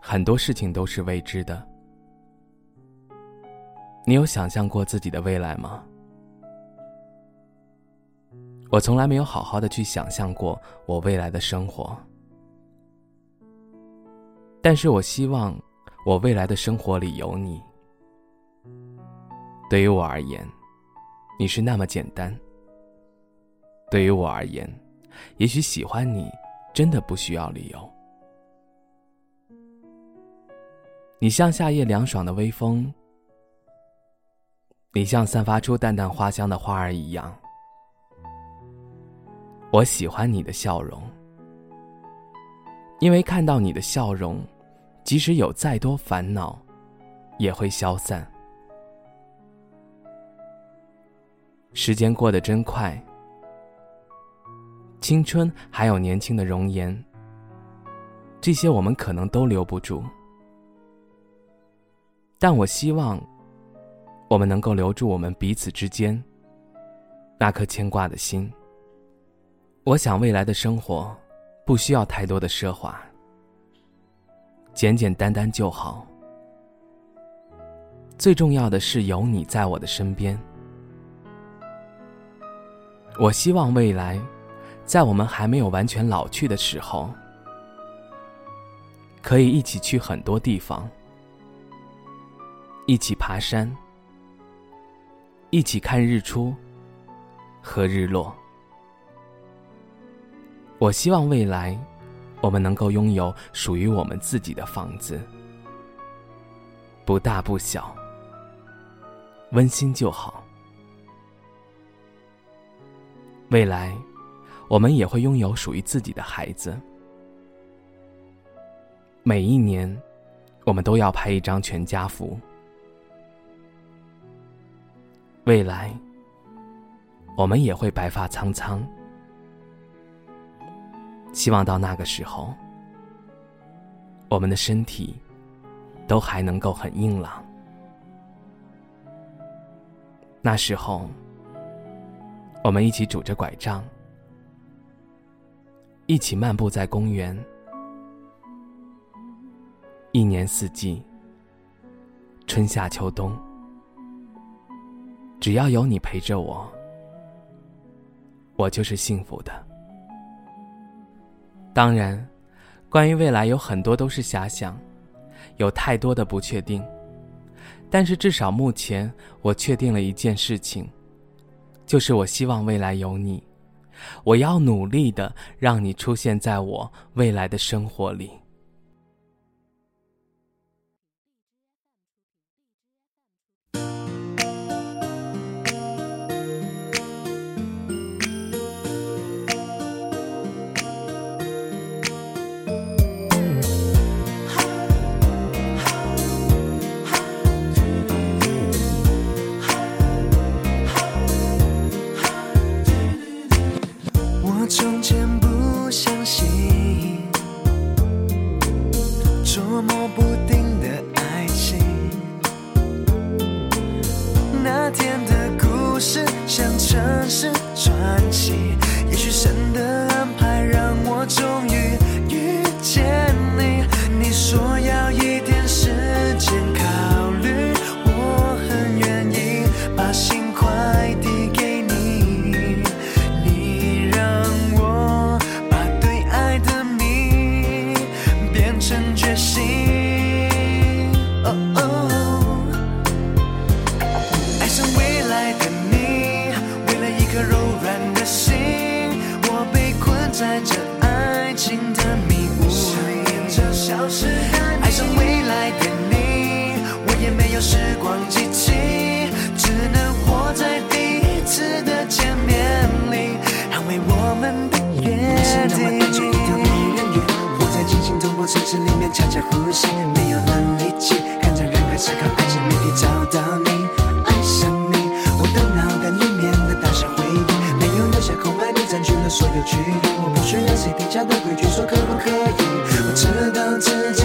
很多事情都是未知的。你有想象过自己的未来吗？我从来没有好好的去想象过我未来的生活。但是我希望我未来的生活里有你。对于我而言，你是那么简单。对于我而言，也许喜欢你真的不需要理由。你像夏夜凉爽的微风，你像散发出淡淡花香的花儿一样。我喜欢你的笑容，因为看到你的笑容，即使有再多烦恼，也会消散。时间过得真快，青春还有年轻的容颜，这些我们可能都留不住。但我希望，我们能够留住我们彼此之间那颗牵挂的心。我想未来的生活不需要太多的奢华，简简单单就好。最重要的是有你在我的身边。我希望未来，在我们还没有完全老去的时候，可以一起去很多地方。一起爬山，一起看日出和日落。我希望未来，我们能够拥有属于我们自己的房子，不大不小，温馨就好。未来，我们也会拥有属于自己的孩子。每一年，我们都要拍一张全家福。未来，我们也会白发苍苍。希望到那个时候，我们的身体都还能够很硬朗。那时候，我们一起拄着拐杖，一起漫步在公园，一年四季，春夏秋冬。只要有你陪着我，我就是幸福的。当然，关于未来有很多都是遐想，有太多的不确定。但是至少目前，我确定了一件事情，就是我希望未来有你，我要努力的让你出现在我未来的生活里。不定的爱情。那天的故事像城市传奇也许神的安排让我终于时光机器，只能活在第一次的见面里，捍卫我们的约定。我在惊心走过城市里面，恰恰呼吸，没有。可不可以？我知道自己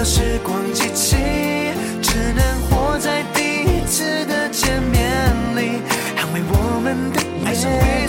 有时光机器，只能活在第一次的见面里，捍卫我们的爱。